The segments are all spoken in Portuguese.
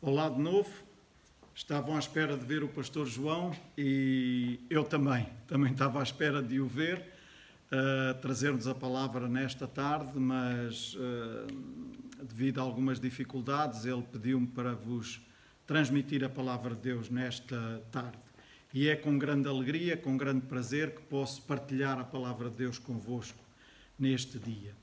Olá de novo. Estavam à espera de ver o pastor João e eu também. Também estava à espera de o ver, uh, trazer-nos a palavra nesta tarde, mas uh, devido a algumas dificuldades, ele pediu-me para vos transmitir a palavra de Deus nesta tarde. E é com grande alegria, com grande prazer que posso partilhar a palavra de Deus convosco neste dia.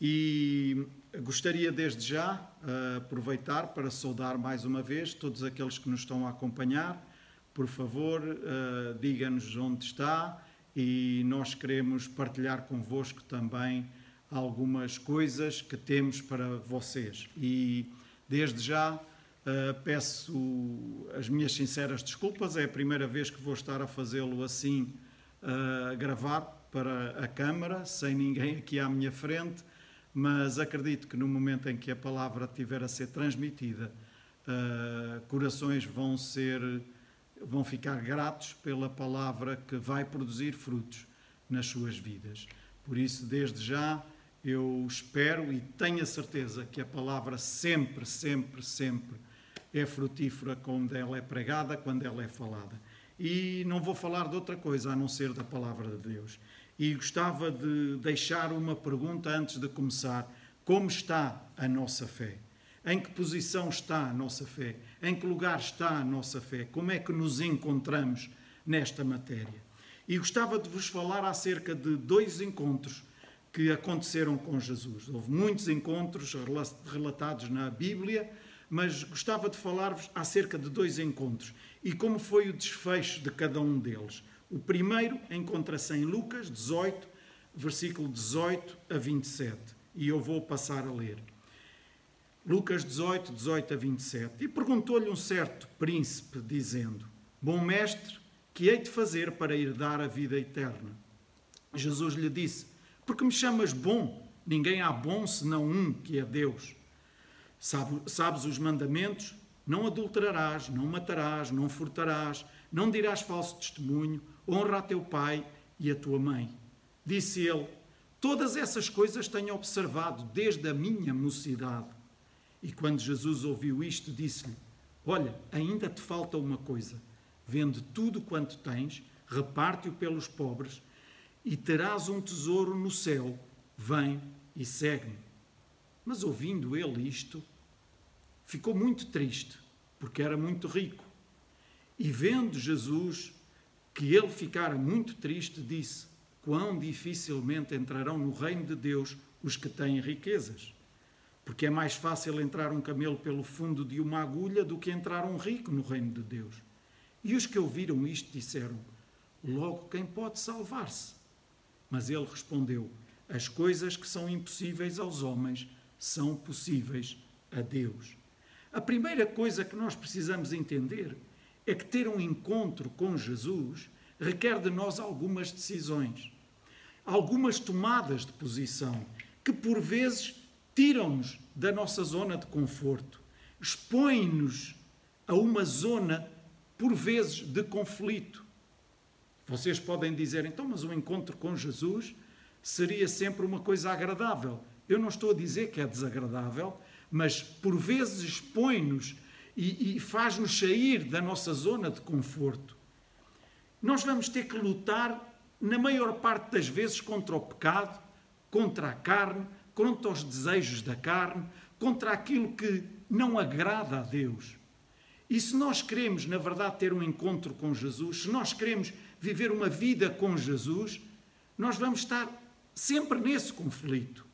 E gostaria desde já uh, aproveitar para saudar mais uma vez todos aqueles que nos estão a acompanhar. Por favor, uh, diga-nos onde está e nós queremos partilhar convosco também algumas coisas que temos para vocês. E desde já uh, peço as minhas sinceras desculpas, é a primeira vez que vou estar a fazê-lo assim, a gravar para a câmara, sem ninguém aqui à minha frente mas acredito que no momento em que a palavra estiver a ser transmitida, uh, corações vão ser, vão ficar gratos pela palavra que vai produzir frutos nas suas vidas. Por isso, desde já, eu espero e tenho a certeza que a palavra sempre, sempre, sempre é frutífera quando ela é pregada, quando ela é falada. E não vou falar de outra coisa a não ser da palavra de Deus e gostava de deixar uma pergunta antes de começar. Como está a nossa fé? Em que posição está a nossa fé? Em que lugar está a nossa fé? Como é que nos encontramos nesta matéria? E gostava de vos falar acerca de dois encontros que aconteceram com Jesus. Houve muitos encontros relatados na Bíblia, mas gostava de falar-vos acerca de dois encontros e como foi o desfecho de cada um deles. O primeiro encontra-se em Lucas 18, versículo 18 a 27. E eu vou passar a ler. Lucas 18, 18 a 27. E perguntou-lhe um certo príncipe, dizendo: Bom mestre, que hei de fazer para herdar a vida eterna? Jesus lhe disse: Porque me chamas bom? Ninguém há bom senão um, que é Deus. sabes os mandamentos? Não adulterarás, não matarás, não furtarás, não dirás falso testemunho, honra a teu pai e a tua mãe. Disse ele: Todas essas coisas tenho observado desde a minha mocidade. E quando Jesus ouviu isto, disse-lhe: Olha, ainda te falta uma coisa. Vende tudo quanto tens, reparte-o pelos pobres, e terás um tesouro no céu. Vem e segue-me. Mas ouvindo ele isto, ficou muito triste, porque era muito rico. E vendo Jesus que ele ficara muito triste, disse: Quão dificilmente entrarão no reino de Deus os que têm riquezas. Porque é mais fácil entrar um camelo pelo fundo de uma agulha do que entrar um rico no reino de Deus. E os que ouviram isto disseram: Logo quem pode salvar-se? Mas ele respondeu: As coisas que são impossíveis aos homens são possíveis a Deus. A primeira coisa que nós precisamos entender é que ter um encontro com Jesus requer de nós algumas decisões, algumas tomadas de posição que por vezes tiram-nos da nossa zona de conforto, expõem-nos a uma zona por vezes de conflito. Vocês podem dizer, então, mas o encontro com Jesus seria sempre uma coisa agradável. Eu não estou a dizer que é desagradável, mas por vezes expõe-nos e, e faz-nos sair da nossa zona de conforto. Nós vamos ter que lutar, na maior parte das vezes, contra o pecado, contra a carne, contra os desejos da carne, contra aquilo que não agrada a Deus. E se nós queremos, na verdade, ter um encontro com Jesus, se nós queremos viver uma vida com Jesus, nós vamos estar sempre nesse conflito.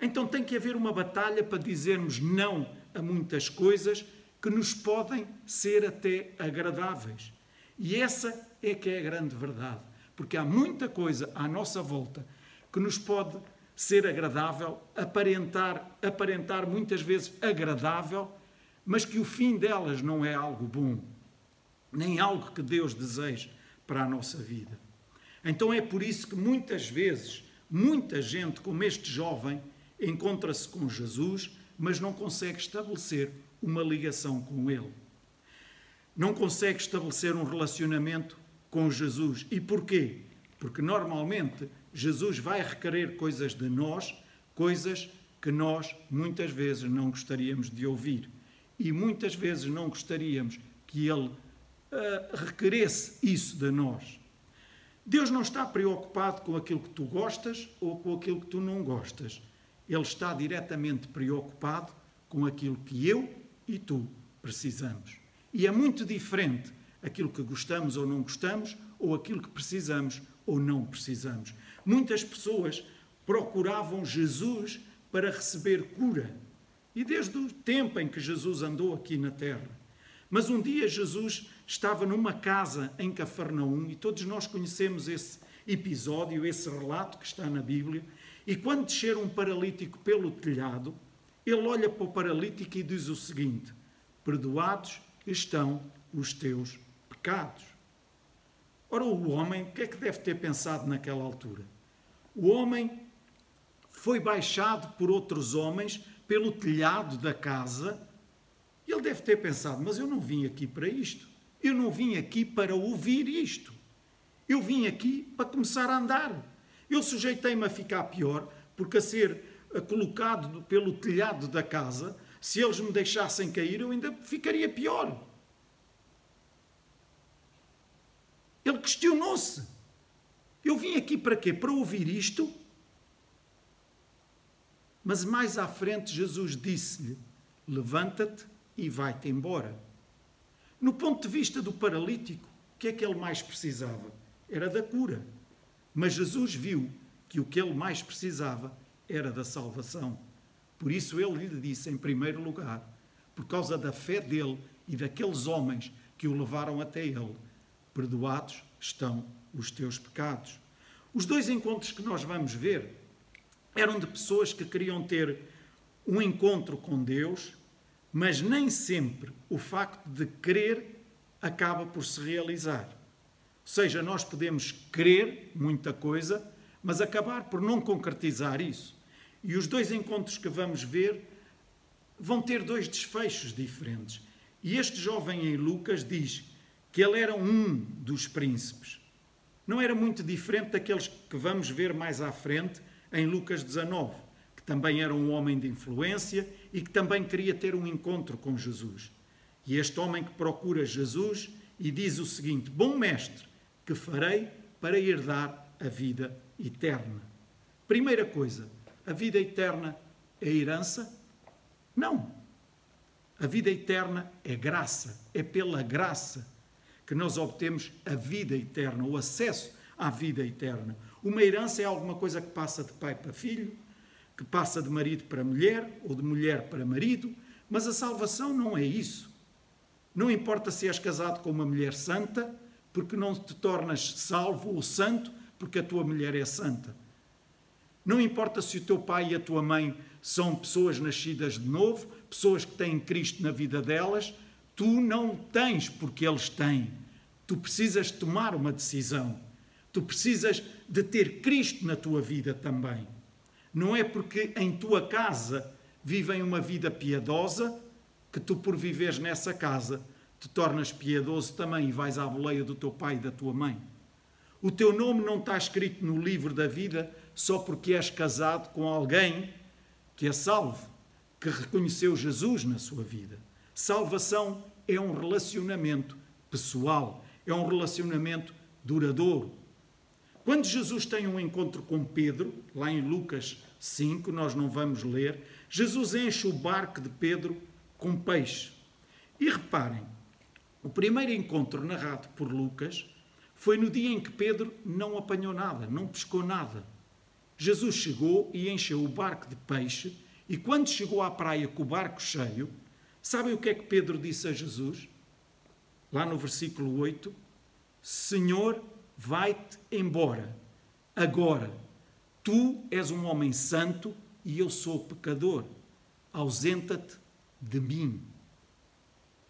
Então tem que haver uma batalha para dizermos não a muitas coisas que nos podem ser até agradáveis. E essa é que é a grande verdade, porque há muita coisa à nossa volta que nos pode ser agradável, aparentar, aparentar muitas vezes agradável, mas que o fim delas não é algo bom, nem algo que Deus deseja para a nossa vida. Então é por isso que muitas vezes, muita gente como este jovem encontra-se com Jesus, mas não consegue estabelecer uma ligação com Ele. Não consegue estabelecer um relacionamento com Jesus. E porquê? Porque normalmente Jesus vai requerer coisas de nós, coisas que nós muitas vezes não gostaríamos de ouvir. e muitas vezes não gostaríamos que Ele uh, requeresse isso de nós. Deus não está preocupado com aquilo que tu gostas ou com aquilo que tu não gostas. Ele está diretamente preocupado com aquilo que eu e tu precisamos. E é muito diferente aquilo que gostamos ou não gostamos, ou aquilo que precisamos ou não precisamos. Muitas pessoas procuravam Jesus para receber cura. E desde o tempo em que Jesus andou aqui na terra. Mas um dia Jesus estava numa casa em Cafarnaum, e todos nós conhecemos esse episódio, esse relato que está na Bíblia. E quando descer um paralítico pelo telhado, ele olha para o paralítico e diz o seguinte: Perdoados estão os teus pecados. Ora, o homem, o que é que deve ter pensado naquela altura? O homem foi baixado por outros homens pelo telhado da casa. Ele deve ter pensado: mas eu não vim aqui para isto. Eu não vim aqui para ouvir isto. Eu vim aqui para começar a andar. Eu sujeitei-me a ficar pior, porque a ser colocado pelo telhado da casa, se eles me deixassem cair, eu ainda ficaria pior. Ele questionou-se. Eu vim aqui para quê? Para ouvir isto? Mas mais à frente, Jesus disse-lhe: Levanta-te e vai-te embora. No ponto de vista do paralítico, o que é que ele mais precisava? Era da cura. Mas Jesus viu que o que ele mais precisava era da salvação. Por isso ele lhe disse, em primeiro lugar, por causa da fé dele e daqueles homens que o levaram até ele, perdoados estão os teus pecados. Os dois encontros que nós vamos ver eram de pessoas que queriam ter um encontro com Deus, mas nem sempre o facto de querer acaba por se realizar. Ou seja, nós podemos querer muita coisa, mas acabar por não concretizar isso. E os dois encontros que vamos ver vão ter dois desfechos diferentes. E este jovem em Lucas diz que ele era um dos príncipes. Não era muito diferente daqueles que vamos ver mais à frente em Lucas 19, que também era um homem de influência e que também queria ter um encontro com Jesus. E este homem que procura Jesus e diz o seguinte: Bom mestre, que farei para herdar a vida eterna? Primeira coisa, a vida eterna é herança? Não. A vida eterna é graça, é pela graça que nós obtemos a vida eterna, o acesso à vida eterna. Uma herança é alguma coisa que passa de pai para filho, que passa de marido para mulher ou de mulher para marido, mas a salvação não é isso. Não importa se és casado com uma mulher santa, porque não te tornas salvo ou santo porque a tua mulher é santa. Não importa se o teu pai e a tua mãe são pessoas nascidas de novo, pessoas que têm Cristo na vida delas, tu não tens porque eles têm. Tu precisas tomar uma decisão. Tu precisas de ter Cristo na tua vida também. Não é porque em tua casa vivem uma vida piedosa que tu, por viveres nessa casa, te tornas piedoso também e vais à boleia do teu pai e da tua mãe. O teu nome não está escrito no livro da vida só porque és casado com alguém que é salvo, que reconheceu Jesus na sua vida. Salvação é um relacionamento pessoal, é um relacionamento duradouro. Quando Jesus tem um encontro com Pedro, lá em Lucas 5, nós não vamos ler, Jesus enche o barco de Pedro com peixe. E reparem, o primeiro encontro narrado por Lucas foi no dia em que Pedro não apanhou nada, não pescou nada. Jesus chegou e encheu o barco de peixe, e quando chegou à praia com o barco cheio, sabem o que é que Pedro disse a Jesus? Lá no versículo 8: Senhor, vai-te embora. Agora, tu és um homem santo e eu sou pecador. Ausenta-te de mim.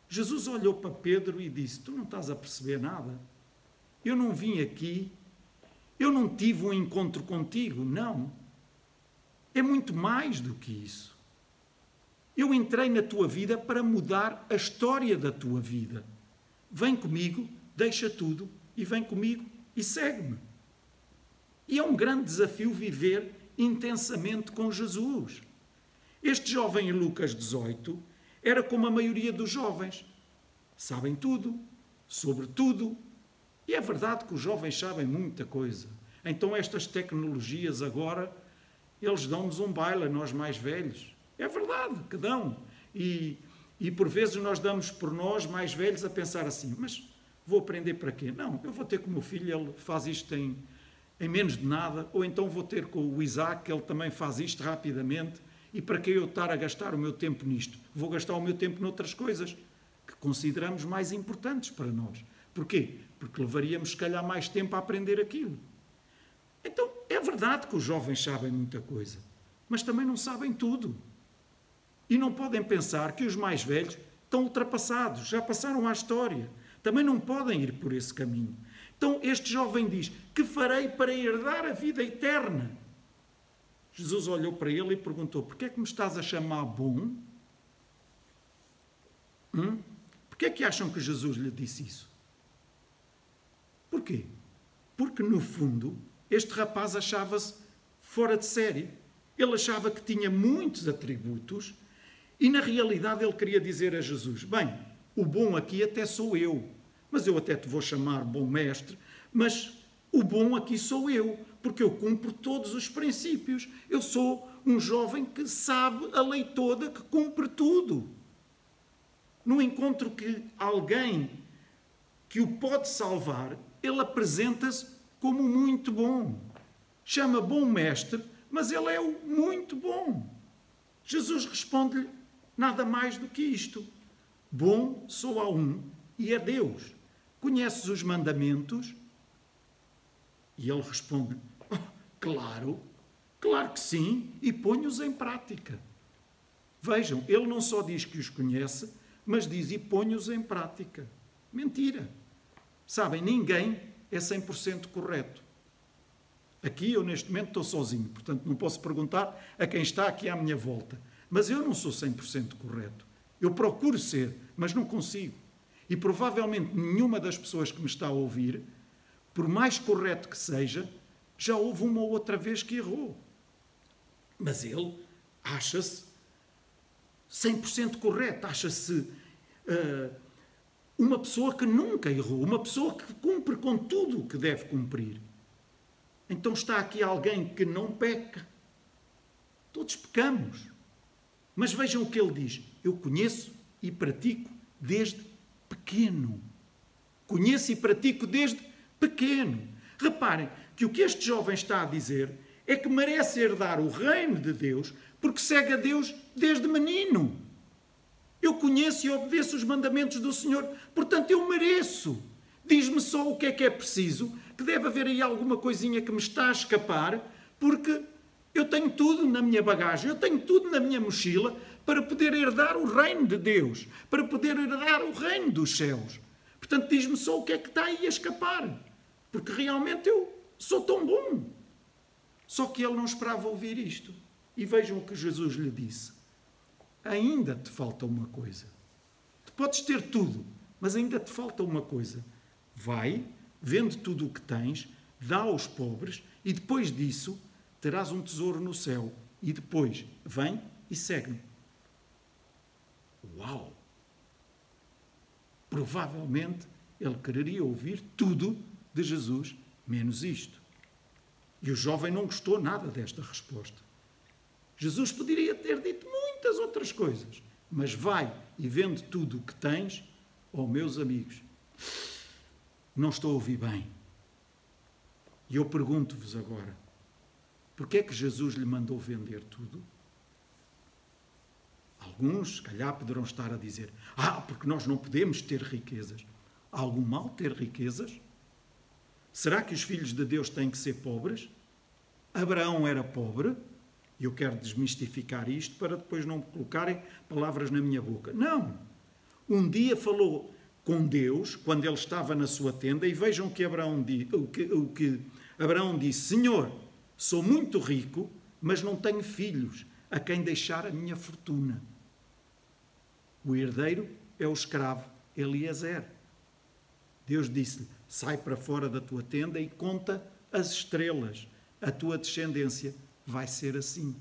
Jesus olhou para Pedro e disse: Tu não estás a perceber nada. Eu não vim aqui eu não tive um encontro contigo, não. É muito mais do que isso. Eu entrei na tua vida para mudar a história da tua vida. Vem comigo, deixa tudo e vem comigo e segue-me. E é um grande desafio viver intensamente com Jesus. Este jovem em Lucas 18 era como a maioria dos jovens. Sabem tudo, sobre tudo. E é verdade que os jovens sabem muita coisa. Então estas tecnologias agora, eles dão-nos um baile a nós mais velhos. É verdade que dão. E, e por vezes nós damos por nós mais velhos a pensar assim, mas vou aprender para quê? Não, eu vou ter com o meu filho, ele faz isto em, em menos de nada, ou então vou ter com o Isaac, ele também faz isto rapidamente, e para que eu estar a gastar o meu tempo nisto? Vou gastar o meu tempo noutras coisas que consideramos mais importantes para nós. Porquê? Porque levaríamos, se calhar, mais tempo a aprender aquilo. Então, é verdade que os jovens sabem muita coisa, mas também não sabem tudo. E não podem pensar que os mais velhos estão ultrapassados, já passaram à história. Também não podem ir por esse caminho. Então, este jovem diz: Que farei para herdar a vida eterna? Jesus olhou para ele e perguntou: Por que é que me estás a chamar bom? Hum? Por que é que acham que Jesus lhe disse isso? Porquê? Porque, no fundo, este rapaz achava-se fora de série. Ele achava que tinha muitos atributos e, na realidade, ele queria dizer a Jesus: Bem, o bom aqui até sou eu, mas eu até te vou chamar bom mestre, mas o bom aqui sou eu, porque eu cumpro todos os princípios. Eu sou um jovem que sabe a lei toda, que cumpre tudo. No encontro que alguém que o pode salvar, ele apresenta-se como muito bom. Chama bom mestre, mas ele é o muito bom. Jesus responde-lhe nada mais do que isto: Bom sou a um e é Deus. Conheces os mandamentos? E ele responde: oh, Claro, claro que sim, e ponho-os em prática. Vejam, ele não só diz que os conhece, mas diz e ponho-os em prática. Mentira. Sabem, ninguém é 100% correto. Aqui eu neste momento estou sozinho, portanto não posso perguntar a quem está aqui à minha volta. Mas eu não sou 100% correto. Eu procuro ser, mas não consigo. E provavelmente nenhuma das pessoas que me está a ouvir por mais correto que seja, já houve uma ou outra vez que errou. Mas ele acha-se 100% correto, acha-se uh, uma pessoa que nunca errou, uma pessoa que cumpre com tudo o que deve cumprir. Então está aqui alguém que não peca. Todos pecamos. Mas vejam o que ele diz: Eu conheço e pratico desde pequeno. Conheço e pratico desde pequeno. Reparem que o que este jovem está a dizer é que merece herdar o reino de Deus porque segue a Deus desde menino. Eu conheço e obedeço os mandamentos do Senhor, portanto eu mereço. Diz-me só o que é que é preciso, que deve haver aí alguma coisinha que me está a escapar, porque eu tenho tudo na minha bagagem, eu tenho tudo na minha mochila para poder herdar o reino de Deus, para poder herdar o reino dos céus. Portanto, diz-me só o que é que está aí a escapar porque realmente eu sou tão bom. Só que ele não esperava ouvir isto. E vejam o que Jesus lhe disse: Ainda te falta uma coisa. Tu podes ter tudo, mas ainda te falta uma coisa. Vai, vende tudo o que tens, dá aos pobres, e depois disso terás um tesouro no céu. E depois vem e segue-me. Uau! Provavelmente ele quereria ouvir tudo de Jesus, menos isto. E o jovem não gostou nada desta resposta. Jesus poderia ter dito muitas outras coisas, mas vai e vende tudo o que tens, oh meus amigos. Não estou a ouvir bem. E eu pergunto-vos agora: porquê é que Jesus lhe mandou vender tudo? Alguns, se calhar, poderão estar a dizer: Ah, porque nós não podemos ter riquezas. Há algum mal ter riquezas? Será que os filhos de Deus têm que ser pobres? Abraão era pobre? E eu quero desmistificar isto para depois não colocarem palavras na minha boca. Não. Um dia falou com Deus, quando ele estava na sua tenda, e vejam que Abraão, o que, o que Abraão disse: Senhor, sou muito rico, mas não tenho filhos a quem deixar a minha fortuna. O herdeiro é o escravo Eliezer. Deus disse-lhe: sai para fora da tua tenda e conta as estrelas. A tua descendência vai ser assim.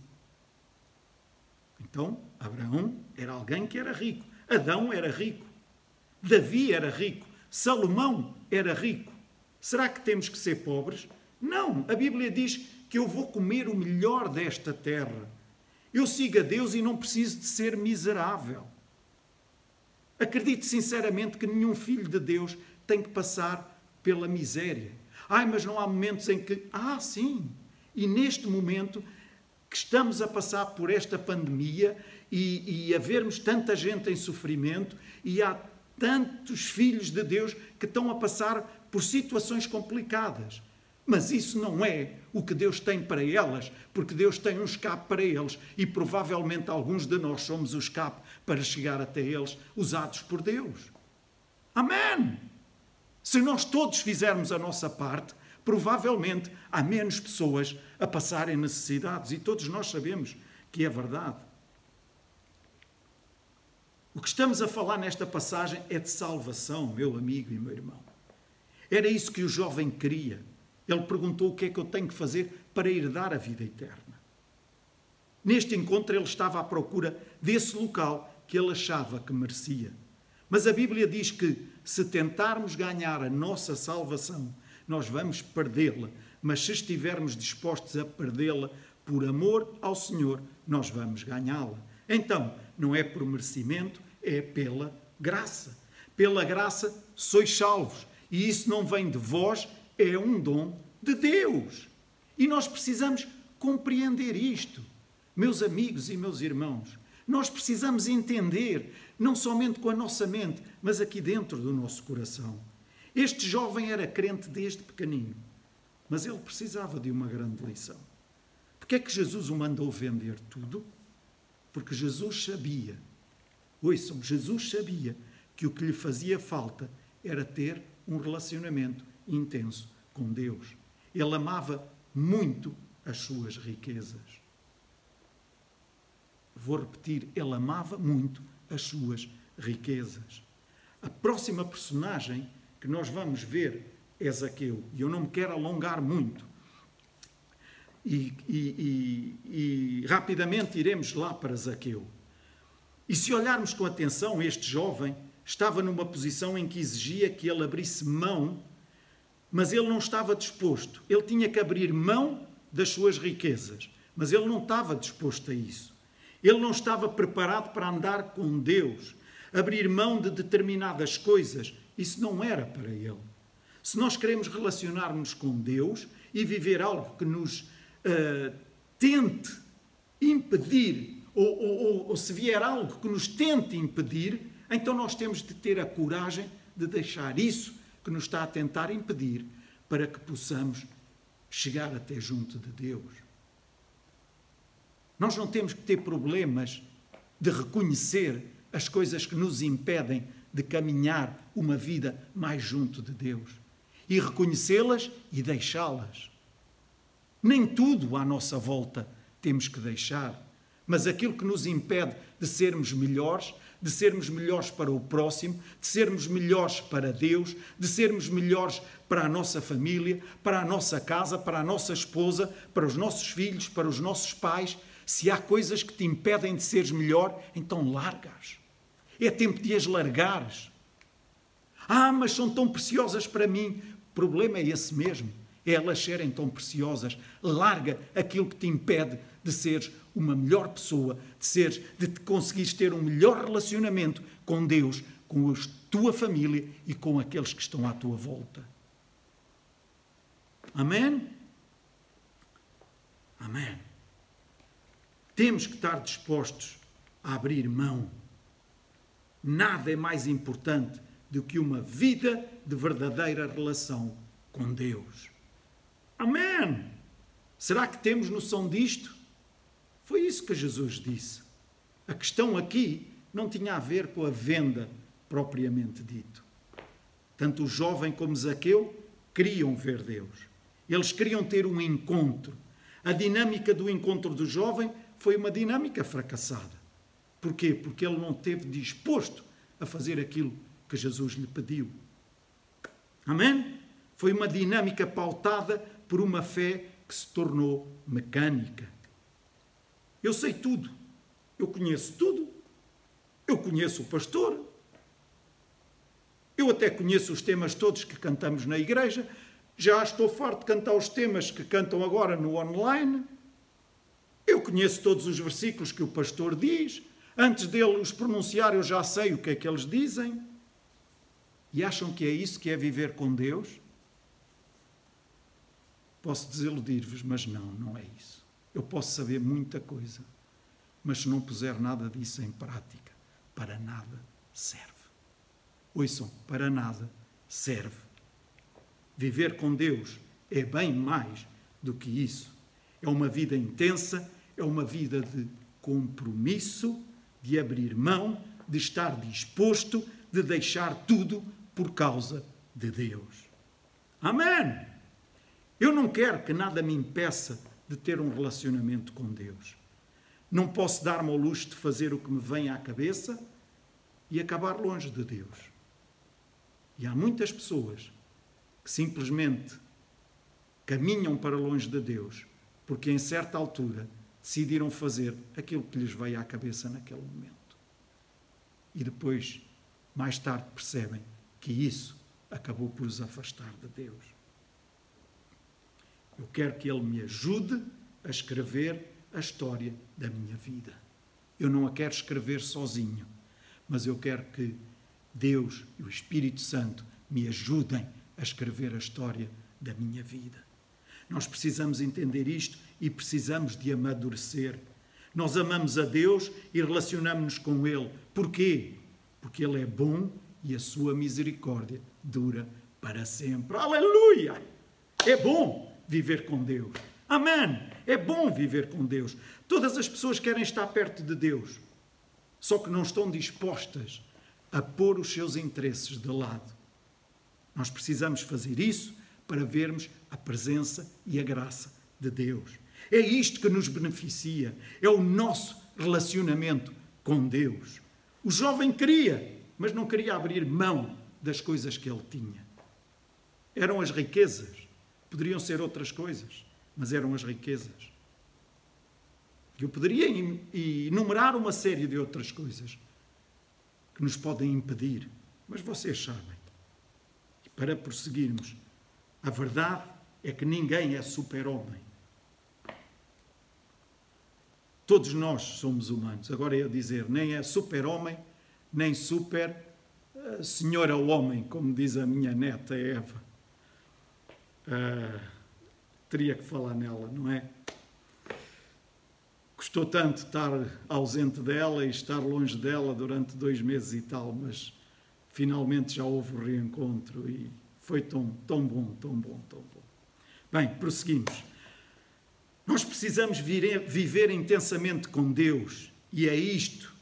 Então, Abraão era alguém que era rico. Adão era rico. Davi era rico. Salomão era rico. Será que temos que ser pobres? Não. A Bíblia diz que eu vou comer o melhor desta terra. Eu sigo a Deus e não preciso de ser miserável. Acredito sinceramente que nenhum filho de Deus tem que passar pela miséria. Ai, mas não há momentos em que. Ah, sim! E neste momento que estamos a passar por esta pandemia e, e a vermos tanta gente em sofrimento e há tantos filhos de Deus que estão a passar por situações complicadas. Mas isso não é o que Deus tem para elas, porque Deus tem um escape para eles e provavelmente alguns de nós somos o escape para chegar até eles, usados por Deus. Amém! Se nós todos fizermos a nossa parte, provavelmente há menos pessoas a passarem necessidades e todos nós sabemos que é verdade. O que estamos a falar nesta passagem é de salvação, meu amigo e meu irmão. Era isso que o jovem queria. Ele perguntou o que é que eu tenho que fazer para herdar a vida eterna. Neste encontro, ele estava à procura desse local que ele achava que merecia. Mas a Bíblia diz que se tentarmos ganhar a nossa salvação, nós vamos perdê-la. Mas se estivermos dispostos a perdê-la por amor ao Senhor, nós vamos ganhá-la. Então, não é por merecimento, é pela graça. Pela graça sois salvos. E isso não vem de vós, é um dom de Deus. E nós precisamos compreender isto. Meus amigos e meus irmãos, nós precisamos entender, não somente com a nossa mente, mas aqui dentro do nosso coração. Este jovem era crente desde pequenino, mas ele precisava de uma grande lição. Porque é que Jesus o mandou vender tudo? Porque Jesus sabia, ouçam, Jesus sabia que o que lhe fazia falta era ter um relacionamento intenso com Deus. Ele amava muito as suas riquezas. Vou repetir, ele amava muito as suas riquezas. A próxima personagem que nós vamos ver é Zaqueu. E eu não me quero alongar muito. E, e, e, e, rapidamente iremos lá para Zaqueu. E se olharmos com atenção, este jovem estava numa posição em que exigia que ele abrisse mão, mas ele não estava disposto. Ele tinha que abrir mão das suas riquezas, mas ele não estava disposto a isso. Ele não estava preparado para andar com Deus, abrir mão de determinadas coisas. Isso não era para ele. Se nós queremos relacionar-nos com Deus e viver algo que nos uh, tente impedir, ou, ou, ou se vier algo que nos tente impedir, então nós temos de ter a coragem de deixar isso que nos está a tentar impedir para que possamos chegar até junto de Deus. Nós não temos que ter problemas de reconhecer as coisas que nos impedem de caminhar uma vida mais junto de Deus e reconhecê-las e deixá-las. Nem tudo à nossa volta temos que deixar, mas aquilo que nos impede de sermos melhores, de sermos melhores para o próximo, de sermos melhores para Deus, de sermos melhores para a nossa família, para a nossa casa, para a nossa esposa, para os nossos filhos, para os nossos pais, se há coisas que te impedem de seres melhor, então largas. É tempo de as largares. Ah, mas são tão preciosas para mim. O problema é esse mesmo. É elas serem tão preciosas. Larga aquilo que te impede de seres uma melhor pessoa, de seres, de te conseguires ter um melhor relacionamento com Deus, com a tua família e com aqueles que estão à tua volta. Amém? Amém. Temos que estar dispostos a abrir mão. Nada é mais importante do que uma vida de verdadeira relação com Deus. Amém! Será que temos noção disto? Foi isso que Jesus disse. A questão aqui não tinha a ver com a venda propriamente dito. Tanto o jovem como Zaqueu queriam ver Deus. Eles queriam ter um encontro. A dinâmica do encontro do jovem foi uma dinâmica fracassada. Porquê? Porque ele não esteve disposto a fazer aquilo que Jesus lhe pediu. Amém? Foi uma dinâmica pautada por uma fé que se tornou mecânica. Eu sei tudo. Eu conheço tudo. Eu conheço o pastor. Eu até conheço os temas todos que cantamos na igreja. Já estou farto de cantar os temas que cantam agora no online. Eu conheço todos os versículos que o pastor diz. Antes dele os pronunciar, eu já sei o que é que eles dizem. E acham que é isso que é viver com Deus? Posso desiludir-vos, mas não, não é isso. Eu posso saber muita coisa, mas se não puser nada disso em prática, para nada serve. Ouçam, para nada serve. Viver com Deus é bem mais do que isso. É uma vida intensa, é uma vida de compromisso, de abrir mão, de estar disposto, de deixar tudo por causa de Deus. Amém! Eu não quero que nada me impeça de ter um relacionamento com Deus. Não posso dar-me ao luxo de fazer o que me vem à cabeça e acabar longe de Deus. E há muitas pessoas que simplesmente caminham para longe de Deus porque, em certa altura, decidiram fazer aquilo que lhes veio à cabeça naquele momento. E depois, mais tarde, percebem que isso acabou por os afastar de Deus. Eu quero que Ele me ajude a escrever a história da minha vida. Eu não a quero escrever sozinho, mas eu quero que Deus e o Espírito Santo me ajudem a escrever a história da minha vida. Nós precisamos entender isto e precisamos de amadurecer. Nós amamos a Deus e relacionamos-nos com Ele. Porquê? Porque Ele é bom e a sua misericórdia dura para sempre. Aleluia! É bom viver com Deus. Amém! É bom viver com Deus. Todas as pessoas querem estar perto de Deus, só que não estão dispostas a pôr os seus interesses de lado. Nós precisamos fazer isso para vermos a presença e a graça de Deus. É isto que nos beneficia, é o nosso relacionamento com Deus. O jovem queria, mas não queria abrir mão das coisas que ele tinha. Eram as riquezas, poderiam ser outras coisas, mas eram as riquezas. Eu poderia enumerar uma série de outras coisas que nos podem impedir, mas vocês sabem. E para prosseguirmos, a verdade é que ninguém é super-homem. Todos nós somos humanos. Agora eu dizer, nem é super-homem, nem super uh, senhora homem, como diz a minha neta Eva. Uh, teria que falar nela, não é? Custou tanto estar ausente dela e estar longe dela durante dois meses e tal, mas finalmente já houve o reencontro e foi tão, tão bom, tão bom, tão bom. Bem, prosseguimos. Nós precisamos viver intensamente com Deus e é isto,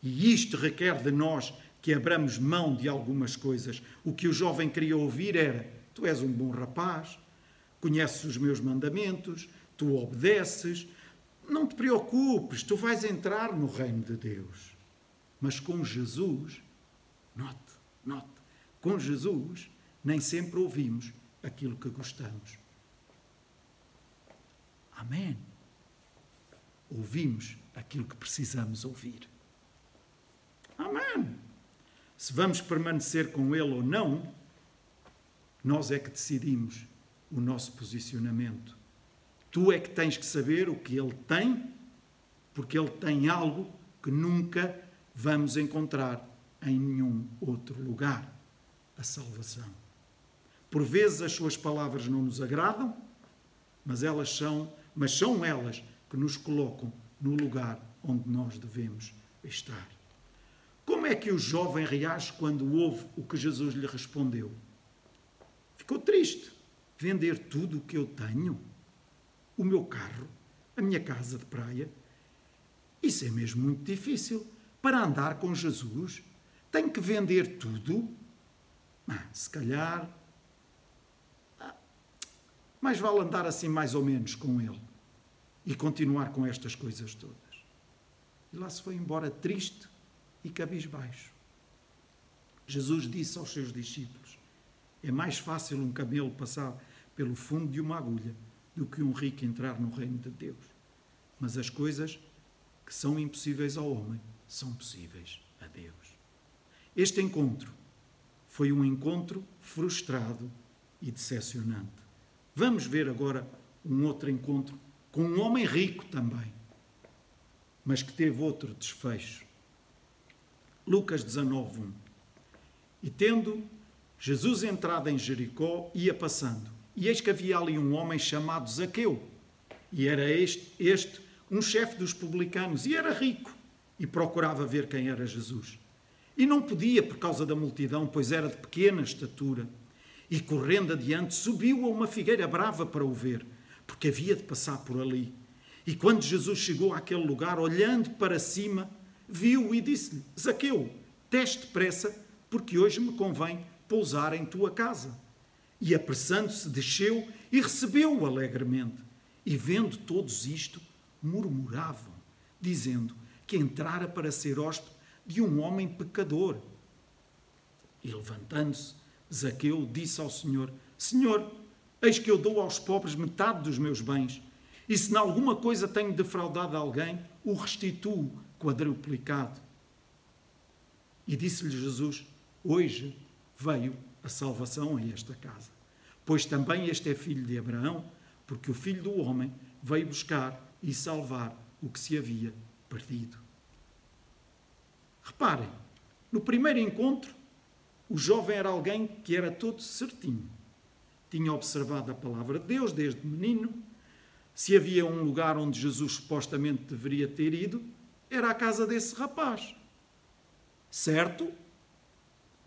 e isto requer de nós que abramos mão de algumas coisas. O que o jovem queria ouvir era: Tu és um bom rapaz, conheces os meus mandamentos, tu obedeces, não te preocupes, tu vais entrar no reino de Deus. Mas com Jesus, note, note, com Jesus nem sempre ouvimos aquilo que gostamos. Amém. Ouvimos aquilo que precisamos ouvir. Amém. Se vamos permanecer com Ele ou não, nós é que decidimos o nosso posicionamento. Tu é que tens que saber o que Ele tem, porque Ele tem algo que nunca vamos encontrar em nenhum outro lugar a salvação. Por vezes as suas palavras não nos agradam, mas elas são mas são elas que nos colocam no lugar onde nós devemos estar. Como é que o jovem reage quando ouve o que Jesus lhe respondeu? Ficou triste. Vender tudo o que eu tenho? O meu carro? A minha casa de praia? Isso é mesmo muito difícil. Para andar com Jesus, tenho que vender tudo? Ah, se calhar mais vale andar assim mais ou menos com ele e continuar com estas coisas todas. E lá se foi embora triste e cabisbaixo. Jesus disse aos seus discípulos: É mais fácil um camelo passar pelo fundo de uma agulha do que um rico entrar no reino de Deus. Mas as coisas que são impossíveis ao homem, são possíveis a Deus. Este encontro foi um encontro frustrado e decepcionante. Vamos ver agora um outro encontro com um homem rico também, mas que teve outro desfecho. Lucas 19, 1. E tendo Jesus entrado em Jericó, ia passando, e eis que havia ali um homem chamado Zaqueu, e era este, este um chefe dos publicanos, e era rico, e procurava ver quem era Jesus. E não podia por causa da multidão, pois era de pequena estatura. E correndo adiante, subiu a uma figueira brava para o ver, porque havia de passar por ali. E quando Jesus chegou àquele lugar, olhando para cima, viu e disse-lhe: Zaqueu, teste depressa, porque hoje me convém pousar em tua casa. E apressando-se, desceu e recebeu-o alegremente. E vendo todos isto, murmuravam, dizendo que entrara para ser hóspede de um homem pecador. E levantando-se, Zaqueu disse ao Senhor: Senhor, eis que eu dou aos pobres metade dos meus bens, e se em alguma coisa tenho defraudado alguém, o restituo quadruplicado. E disse-lhe Jesus: Hoje veio a salvação a esta casa, pois também este é filho de Abraão, porque o filho do homem veio buscar e salvar o que se havia perdido. Reparem, no primeiro encontro, o jovem era alguém que era todo certinho. Tinha observado a palavra de Deus desde menino. Se havia um lugar onde Jesus supostamente deveria ter ido, era a casa desse rapaz. Certo?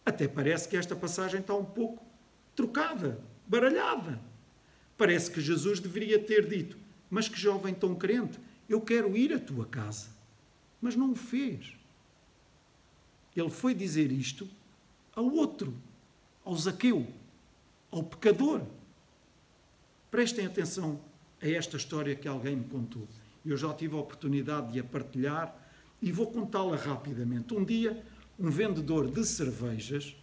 Até parece que esta passagem está um pouco trocada, baralhada. Parece que Jesus deveria ter dito: Mas que jovem tão crente, eu quero ir à tua casa. Mas não o fez. Ele foi dizer isto ao outro, ao Zaqueu, ao pecador. Prestem atenção a esta história que alguém me contou. Eu já tive a oportunidade de a partilhar e vou contá-la rapidamente. Um dia, um vendedor de cervejas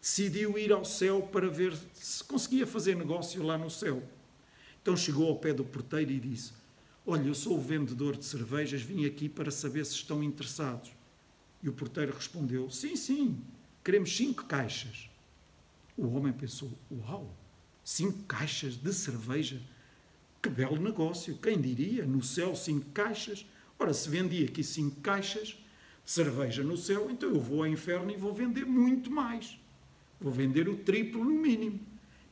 decidiu ir ao céu para ver se conseguia fazer negócio lá no céu. Então chegou ao pé do porteiro e disse: Olha, eu sou o vendedor de cervejas, vim aqui para saber se estão interessados. E o porteiro respondeu: Sim, sim, queremos cinco caixas. O homem pensou: Uau, cinco caixas de cerveja? Que belo negócio! Quem diria? No céu, cinco caixas. Ora, se vendia aqui cinco caixas de cerveja no céu, então eu vou ao inferno e vou vender muito mais. Vou vender o triplo no mínimo.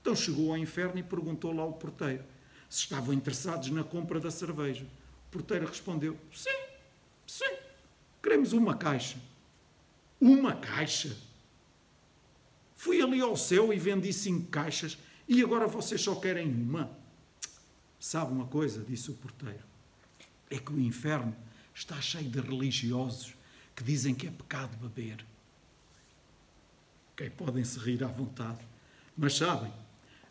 Então chegou ao inferno e perguntou lá ao porteiro se estavam interessados na compra da cerveja. O porteiro respondeu: Sim, sim. Queremos uma caixa. Uma caixa? Fui ali ao céu e vendi cinco caixas e agora vocês só querem uma? Sabe uma coisa? Disse o porteiro. É que o inferno está cheio de religiosos que dizem que é pecado beber. Ok, podem se rir à vontade. Mas sabem,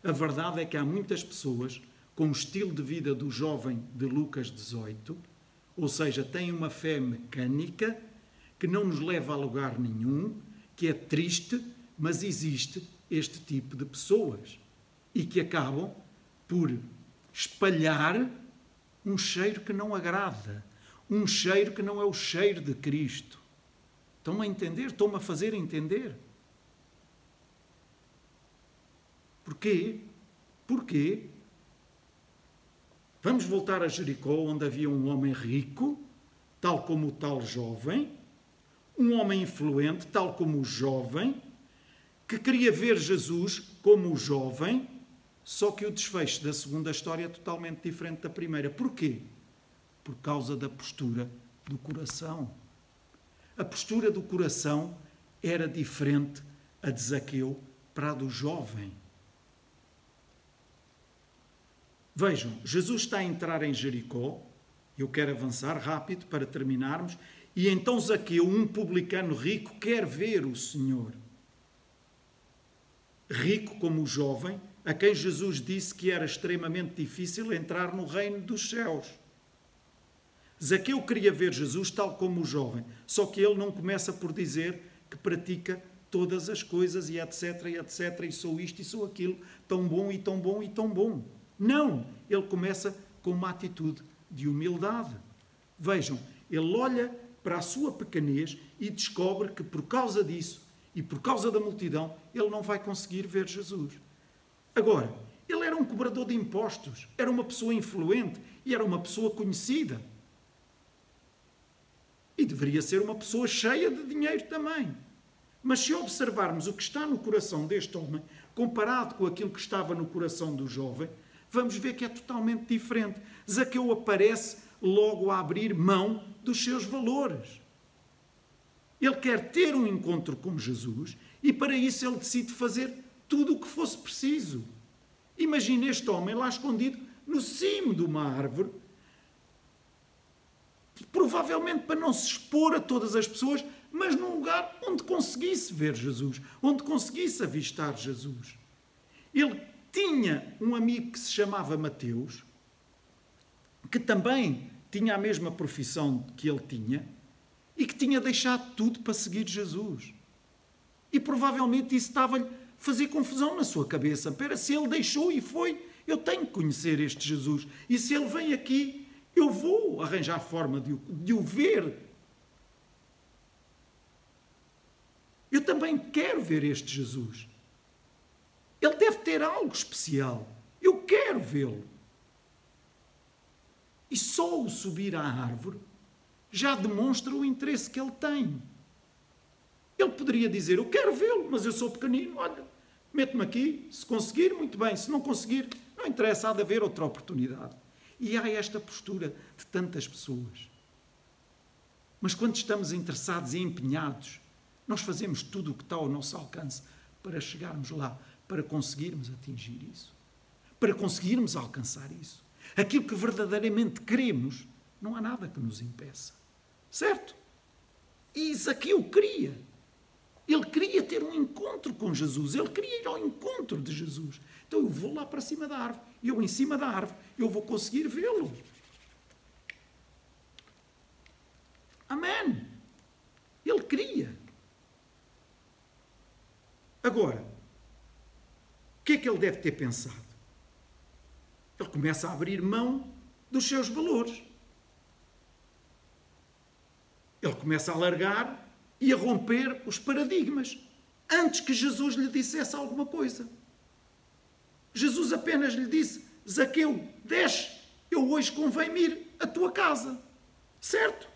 a verdade é que há muitas pessoas com o estilo de vida do jovem de Lucas 18 ou seja, tem uma fé mecânica que não nos leva a lugar nenhum, que é triste, mas existe este tipo de pessoas e que acabam por espalhar um cheiro que não agrada, um cheiro que não é o cheiro de Cristo. Estão-me a entender? Estão-me a fazer entender? Porquê? Porquê? Vamos voltar a Jericó, onde havia um homem rico, tal como o tal jovem, um homem influente, tal como o jovem, que queria ver Jesus como o jovem, só que o desfecho da segunda história é totalmente diferente da primeira. Porquê? Por causa da postura do coração. A postura do coração era diferente a de Zaqueu para a do jovem. Vejam, Jesus está a entrar em Jericó, eu quero avançar rápido para terminarmos, e então Zaqueu, um publicano rico, quer ver o Senhor. Rico como o jovem, a quem Jesus disse que era extremamente difícil entrar no reino dos céus. Zaqueu queria ver Jesus tal como o jovem, só que ele não começa por dizer que pratica todas as coisas e etc, e etc, e sou isto e sou aquilo, tão bom e tão bom e tão bom. Não, ele começa com uma atitude de humildade. Vejam, Ele olha para a sua pequenez e descobre que por causa disso e por causa da multidão, ele não vai conseguir ver Jesus. Agora, ele era um cobrador de impostos, era uma pessoa influente e era uma pessoa conhecida. E deveria ser uma pessoa cheia de dinheiro também. Mas se observarmos o que está no coração deste homem, comparado com aquilo que estava no coração do jovem, vamos ver que é totalmente diferente. Zaqueu aparece logo a abrir mão dos seus valores. Ele quer ter um encontro com Jesus e para isso ele decide fazer tudo o que fosse preciso. Imagine este homem lá escondido no cimo de uma árvore, provavelmente para não se expor a todas as pessoas, mas num lugar onde conseguisse ver Jesus, onde conseguisse avistar Jesus. Ele tinha um amigo que se chamava Mateus, que também tinha a mesma profissão que ele tinha e que tinha deixado tudo para seguir Jesus. E provavelmente isso estava-lhe a fazer confusão na sua cabeça. Espera, se ele deixou e foi, eu tenho que conhecer este Jesus. E se ele vem aqui, eu vou arranjar forma de o, de o ver. Eu também quero ver este Jesus. Ele deve ter algo especial. Eu quero vê-lo. E só o subir à árvore já demonstra o interesse que ele tem. Ele poderia dizer: Eu quero vê-lo, mas eu sou pequenino, olha, mete-me aqui, se conseguir, muito bem, se não conseguir, não interessa, há de haver outra oportunidade. E há esta postura de tantas pessoas. Mas quando estamos interessados e empenhados, nós fazemos tudo o que está ao nosso alcance para chegarmos lá, para conseguirmos atingir isso, para conseguirmos alcançar isso. Aquilo que verdadeiramente queremos, não há nada que nos impeça. Certo? E Isaqueu queria. Ele queria ter um encontro com Jesus. Ele queria ir ao encontro de Jesus. Então eu vou lá para cima da árvore. Eu, em cima da árvore, eu vou conseguir vê-lo. Amém. Ele queria. Agora, o que é que ele deve ter pensado? Ele começa a abrir mão dos seus valores. Ele começa a largar e a romper os paradigmas antes que Jesus lhe dissesse alguma coisa. Jesus apenas lhe disse: Zaqueu, desce, eu hoje convém-me ir à tua casa. Certo?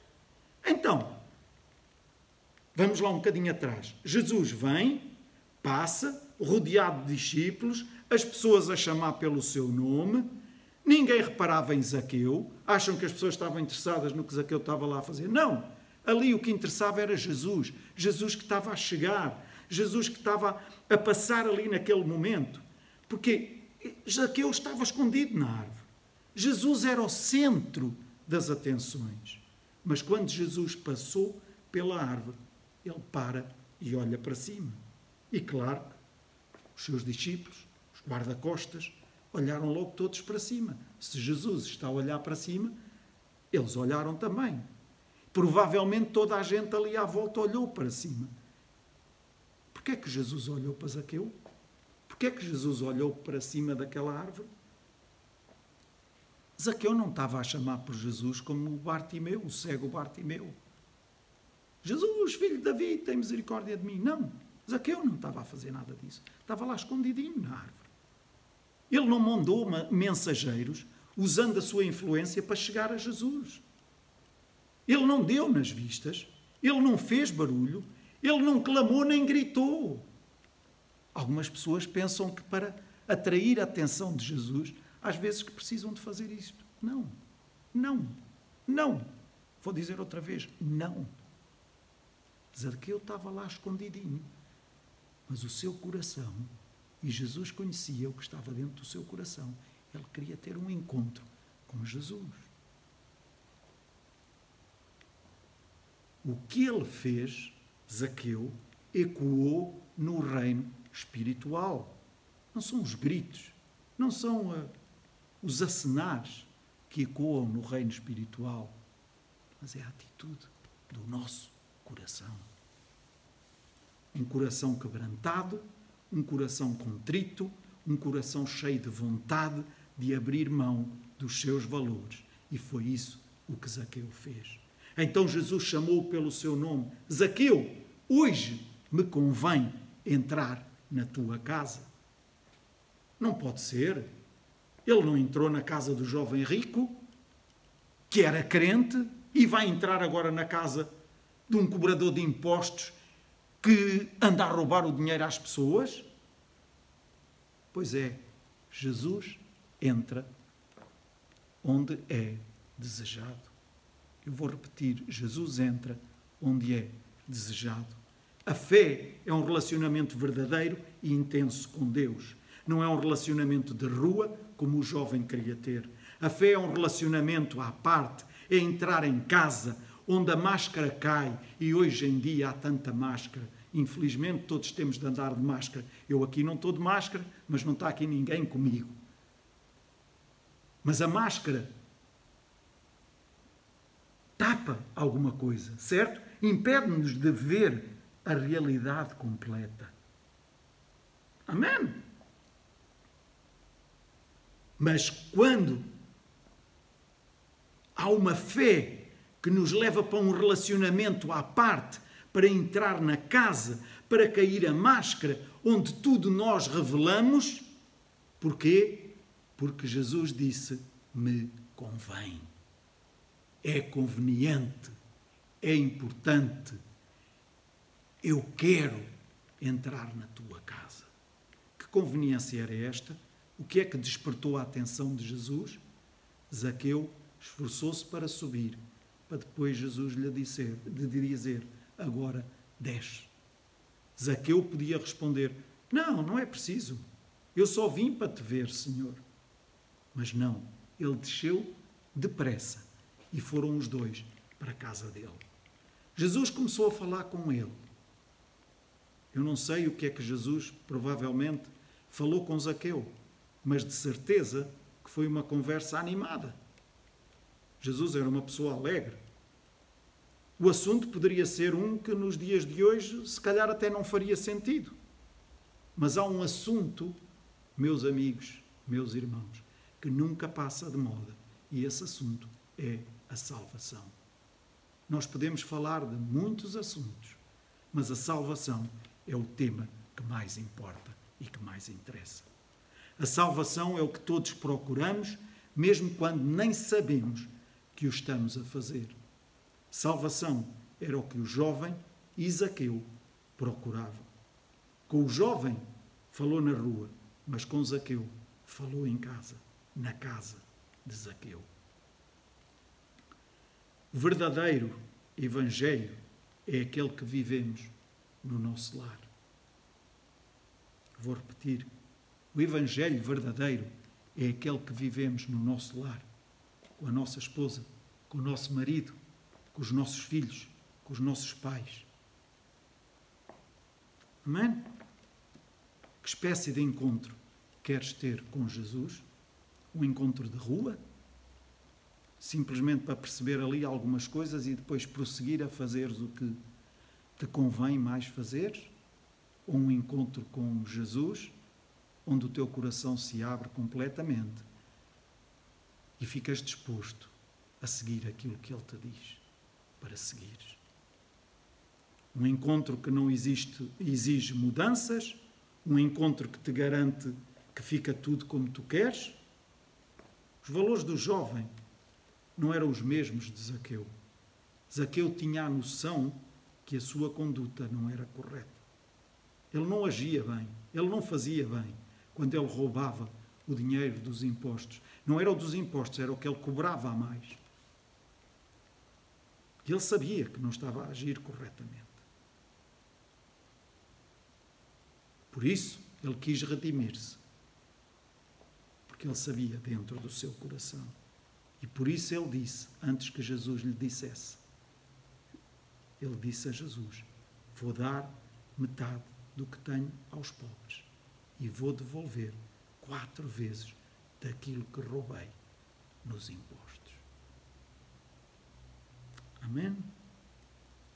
Então, vamos lá um bocadinho atrás. Jesus vem, passa, rodeado de discípulos, as pessoas a chamar pelo seu nome, ninguém reparava em Zaqueu, acham que as pessoas estavam interessadas no que Zaqueu estava lá a fazer. Não! Ali o que interessava era Jesus, Jesus que estava a chegar, Jesus que estava a passar ali naquele momento. Porque Zaqueu estava escondido na árvore. Jesus era o centro das atenções. Mas quando Jesus passou pela árvore, ele para e olha para cima. E claro, os seus discípulos, os guarda-costas, olharam logo todos para cima. Se Jesus está a olhar para cima, eles olharam também. Provavelmente toda a gente ali à volta olhou para cima. Porquê é que Jesus olhou para Zaqueu? Porquê é que Jesus olhou para cima daquela árvore? Zaqueu não estava a chamar por Jesus como o Bartimeu, o cego Bartimeu. Jesus, filho de Davi, tem misericórdia de mim. Não, Zaqueu não estava a fazer nada disso. Estava lá escondidinho na árvore. Ele não mandou mensageiros usando a sua influência para chegar a Jesus. Ele não deu nas vistas, ele não fez barulho, ele não clamou nem gritou. Algumas pessoas pensam que para atrair a atenção de Jesus, às vezes que precisam de fazer isto. Não, não, não. Vou dizer outra vez, não. Zaqueu estava lá escondidinho, mas o seu coração, e Jesus conhecia o que estava dentro do seu coração, ele queria ter um encontro com Jesus. O que ele fez, Zaqueu, ecoou no reino espiritual. Não são os gritos, não são uh, os acenares que ecoam no reino espiritual, mas é a atitude do nosso coração. Um coração quebrantado, um coração contrito, um coração cheio de vontade de abrir mão dos seus valores. E foi isso o que Zaqueu fez. Então Jesus chamou pelo seu nome: Zaqueu, hoje me convém entrar na tua casa. Não pode ser. Ele não entrou na casa do jovem rico, que era crente, e vai entrar agora na casa de um cobrador de impostos que anda a roubar o dinheiro às pessoas? Pois é, Jesus entra onde é desejado. Eu vou repetir: Jesus entra onde é desejado. A fé é um relacionamento verdadeiro e intenso com Deus. Não é um relacionamento de rua, como o jovem queria ter. A fé é um relacionamento à parte, é entrar em casa, onde a máscara cai e hoje em dia há tanta máscara. Infelizmente, todos temos de andar de máscara. Eu aqui não estou de máscara, mas não está aqui ninguém comigo. Mas a máscara tapa alguma coisa, certo? Impede-nos de ver a realidade completa. Amém? Mas quando há uma fé que nos leva para um relacionamento à parte, para entrar na casa, para cair a máscara, onde tudo nós revelamos, porquê? Porque Jesus disse: me convém é conveniente, é importante. Eu quero entrar na tua casa. Que conveniência era esta? O que é que despertou a atenção de Jesus? Zaqueu esforçou-se para subir, para depois Jesus lhe dizer, de dizer: Agora desce. Zaqueu podia responder: Não, não é preciso. Eu só vim para te ver, Senhor. Mas não, ele desceu depressa e foram os dois para a casa dele. Jesus começou a falar com ele. Eu não sei o que é que Jesus provavelmente falou com Zaqueu, mas de certeza que foi uma conversa animada. Jesus era uma pessoa alegre. O assunto poderia ser um que nos dias de hoje se calhar até não faria sentido. Mas há um assunto, meus amigos, meus irmãos, que nunca passa de moda. E esse assunto é a salvação. Nós podemos falar de muitos assuntos, mas a salvação é o tema que mais importa e que mais interessa. A salvação é o que todos procuramos, mesmo quando nem sabemos que o estamos a fazer. Salvação era o que o jovem Isaqueu procurava. Com o jovem falou na rua, mas com Zaqueu falou em casa, na casa de Zaqueu. O verdadeiro Evangelho é aquele que vivemos no nosso lar. Vou repetir. O Evangelho verdadeiro é aquele que vivemos no nosso lar, com a nossa esposa, com o nosso marido, com os nossos filhos, com os nossos pais. Amém? Que espécie de encontro queres ter com Jesus? Um encontro de rua? Simplesmente para perceber ali algumas coisas e depois prosseguir a fazeres o que te convém mais fazer, ou um encontro com Jesus, onde o teu coração se abre completamente e ficas disposto a seguir aquilo que Ele te diz para seguir. Um encontro que não existe, exige mudanças, um encontro que te garante que fica tudo como tu queres. Os valores do jovem não eram os mesmos de Zaqueu. Zaqueu tinha a noção que a sua conduta não era correta. Ele não agia bem, ele não fazia bem quando ele roubava o dinheiro dos impostos. Não era o dos impostos, era o que ele cobrava a mais. Ele sabia que não estava a agir corretamente. Por isso, ele quis redimir-se. Porque ele sabia dentro do seu coração e por isso ele disse, antes que Jesus lhe dissesse, ele disse a Jesus: Vou dar metade do que tenho aos pobres e vou devolver quatro vezes daquilo que roubei nos impostos. Amém?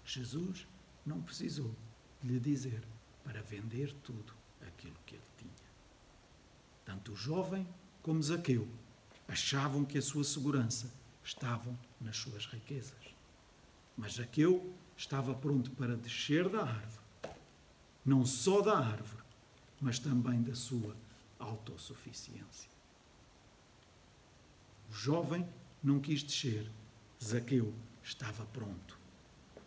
Jesus não precisou lhe dizer para vender tudo aquilo que ele tinha. Tanto o jovem como Zaqueu achavam que a sua segurança estava nas suas riquezas. Mas Zaqueu estava pronto para descer da árvore, não só da árvore, mas também da sua autossuficiência. O jovem não quis descer, Zaqueu estava pronto.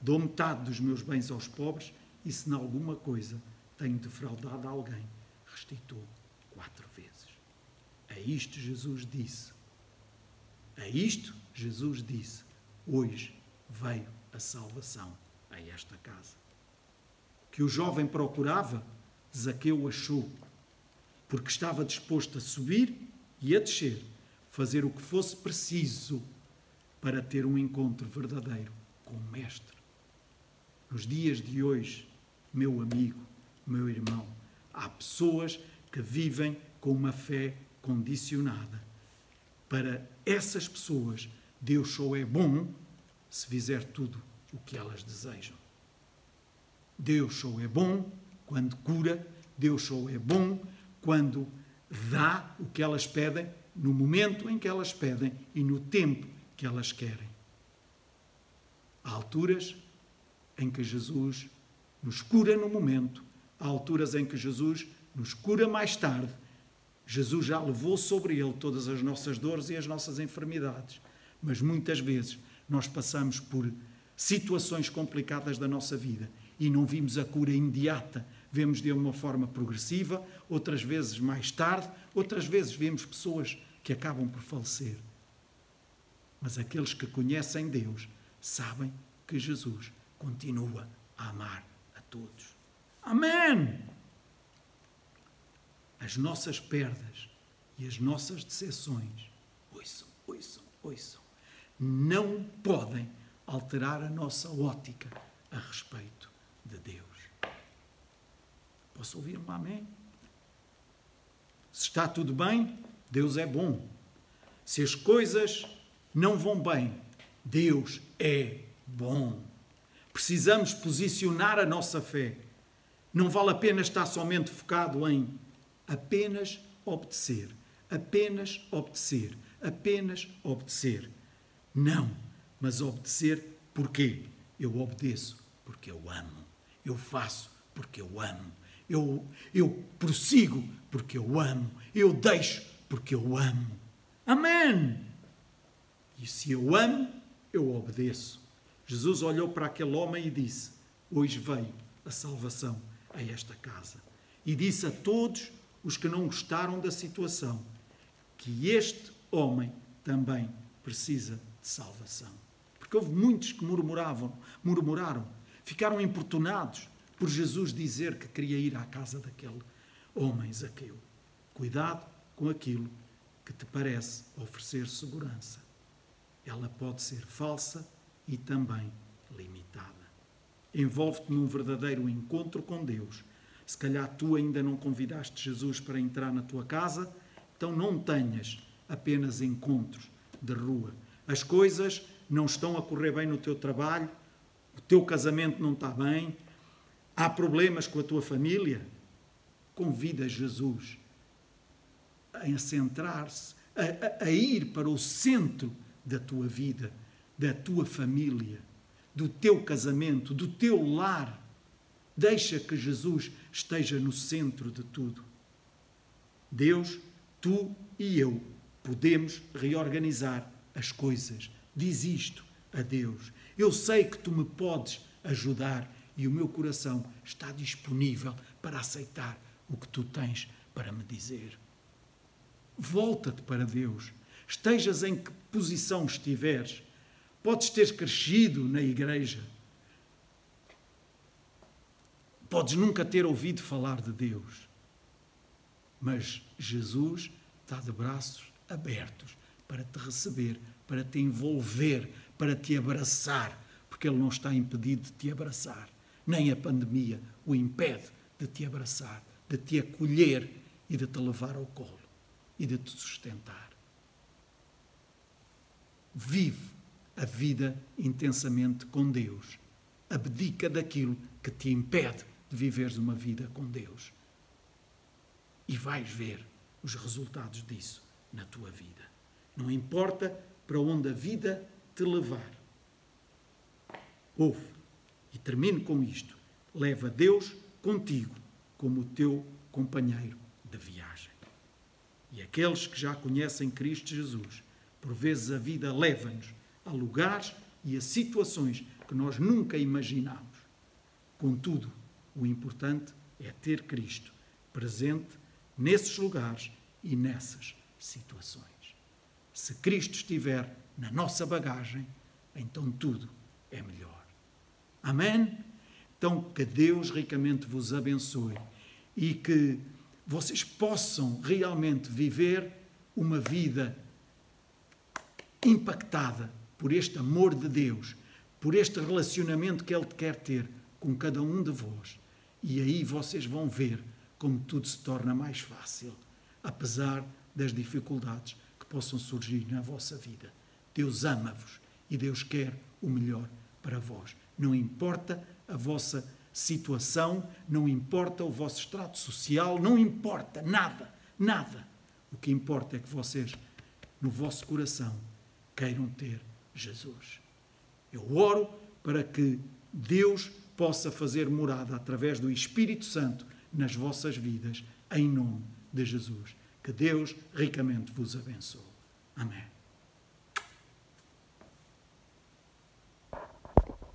Dou metade dos meus bens aos pobres e, se em alguma coisa tenho defraudado alguém, restituo quatro vezes. A isto Jesus disse. A isto Jesus disse: Hoje veio a salvação a esta casa. Que o jovem procurava, Zaqueu achou, porque estava disposto a subir e a descer, fazer o que fosse preciso para ter um encontro verdadeiro com o Mestre. Nos dias de hoje, meu amigo, meu irmão, há pessoas que vivem com uma fé condicionada. Para essas pessoas, Deus só é bom se fizer tudo o que elas desejam. Deus só é bom quando cura, Deus só é bom quando dá o que elas pedem, no momento em que elas pedem e no tempo que elas querem. Há alturas em que Jesus nos cura no momento, há alturas em que Jesus nos cura mais tarde. Jesus já levou sobre ele todas as nossas dores e as nossas enfermidades, mas muitas vezes nós passamos por situações complicadas da nossa vida e não vimos a cura imediata. Vemos de uma forma progressiva, outras vezes mais tarde, outras vezes vemos pessoas que acabam por falecer. Mas aqueles que conhecem Deus sabem que Jesus continua a amar a todos. Amém! As nossas perdas e as nossas decepções, ouçam, ouçam, ouçam, não podem alterar a nossa ótica a respeito de Deus. Posso ouvir um amém? Se está tudo bem, Deus é bom. Se as coisas não vão bem, Deus é bom. Precisamos posicionar a nossa fé. Não vale a pena estar somente focado em apenas obedecer, apenas obedecer, apenas obedecer. Não, mas obedecer porquê? Eu obedeço porque eu amo. Eu faço porque eu amo. Eu, eu prossigo porque eu amo. Eu deixo porque eu amo. Amém! E se eu amo, eu obedeço. Jesus olhou para aquele homem e disse: Hoje veio a salvação a esta casa. E disse a todos os que não gostaram da situação que este homem também precisa de salvação. Porque houve muitos que murmuravam, murmuraram, ficaram importunados por Jesus dizer que queria ir à casa daquele homem Zaqueu. Cuidado com aquilo que te parece oferecer segurança. Ela pode ser falsa e também limitada. Envolve-te num verdadeiro encontro com Deus. Se calhar tu ainda não convidaste Jesus para entrar na tua casa, então não tenhas apenas encontros de rua. As coisas não estão a correr bem no teu trabalho, o teu casamento não está bem, há problemas com a tua família. Convida Jesus a centrar-se, a, a, a ir para o centro da tua vida da tua família, do teu casamento, do teu lar. Deixa que Jesus esteja no centro de tudo. Deus, tu e eu podemos reorganizar as coisas. Diz isto a Deus. Eu sei que tu me podes ajudar e o meu coração está disponível para aceitar o que tu tens para me dizer. Volta-te para Deus. Estejas em que posição estiveres, Podes ter crescido na igreja. Podes nunca ter ouvido falar de Deus. Mas Jesus está de braços abertos para te receber, para te envolver, para te abraçar, porque Ele não está impedido de te abraçar. Nem a pandemia o impede de te abraçar, de te acolher e de te levar ao colo e de te sustentar. Vive a vida intensamente com Deus. Abdica daquilo que te impede de viveres uma vida com Deus. E vais ver os resultados disso na tua vida. Não importa para onde a vida te levar. Ouve, e termino com isto: leva Deus contigo como teu companheiro de viagem. E aqueles que já conhecem Cristo Jesus, por vezes a vida leva-nos a lugares e a situações que nós nunca imaginámos. Contudo, o importante é ter Cristo presente nesses lugares e nessas situações. Se Cristo estiver na nossa bagagem, então tudo é melhor. Amém? Então, que Deus ricamente vos abençoe e que vocês possam realmente viver uma vida impactada por este amor de Deus, por este relacionamento que Ele quer ter com cada um de vós. E aí vocês vão ver como tudo se torna mais fácil, apesar das dificuldades que possam surgir na vossa vida. Deus ama-vos e Deus quer o melhor para vós. Não importa a vossa situação, não importa o vosso extrato social, não importa nada, nada. O que importa é que vocês, no vosso coração, queiram ter Jesus. Eu oro para que Deus possa fazer morada através do Espírito Santo nas vossas vidas, em nome de Jesus. Que Deus ricamente vos abençoe. Amém.